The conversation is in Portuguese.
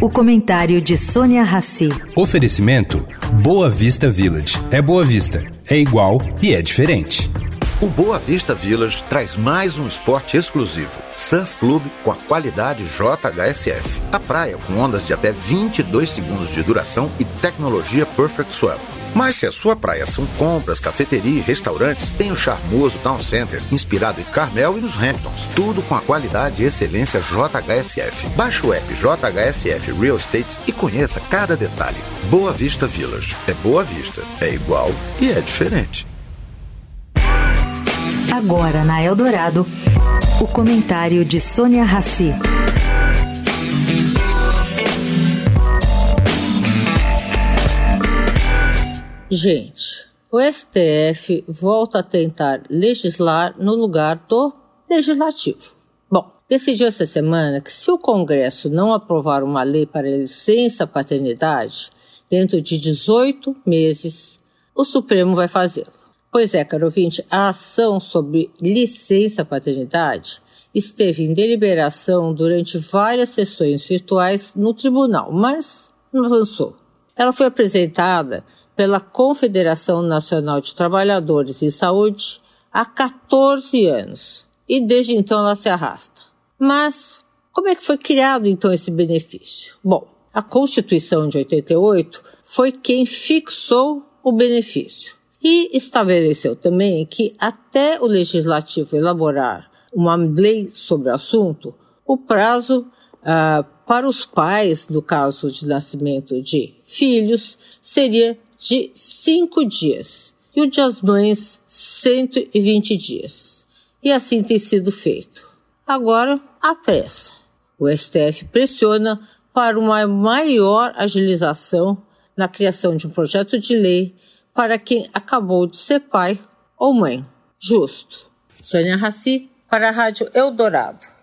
O comentário de Sônia Rassi. Oferecimento Boa Vista Village. É Boa Vista, é igual e é diferente. O Boa Vista Village traz mais um esporte exclusivo. Surf Club com a qualidade JHSF. A praia com ondas de até 22 segundos de duração e tecnologia Perfect Swell. Mas se a sua praia são compras, cafeteria e restaurantes, tem o charmoso Town Center, inspirado em Carmel e nos Hamptons. Tudo com a qualidade e excelência JHSF. Baixe o app JHSF Real Estate e conheça cada detalhe. Boa Vista Village. É Boa Vista. É igual e é diferente. Agora na Eldorado, o comentário de Sônia Rassi. Gente, o STF volta a tentar legislar no lugar do legislativo. Bom, decidiu essa semana que se o Congresso não aprovar uma lei para licença paternidade dentro de 18 meses, o Supremo vai fazê-lo. Pois é, caro ouvinte, a ação sobre licença paternidade esteve em deliberação durante várias sessões virtuais no tribunal, mas não avançou. Ela foi apresentada pela Confederação Nacional de Trabalhadores em Saúde há 14 anos e desde então ela se arrasta. Mas como é que foi criado então esse benefício? Bom, a Constituição de 88 foi quem fixou o benefício e estabeleceu também que até o legislativo elaborar uma lei sobre o assunto, o prazo uh, para os pais, no caso de nascimento de filhos, seria de cinco dias e o de as mães 120 dias. E assim tem sido feito. Agora, a pressa. O STF pressiona para uma maior agilização na criação de um projeto de lei para quem acabou de ser pai ou mãe. Justo. Sônia Raci, para a Rádio Eldorado.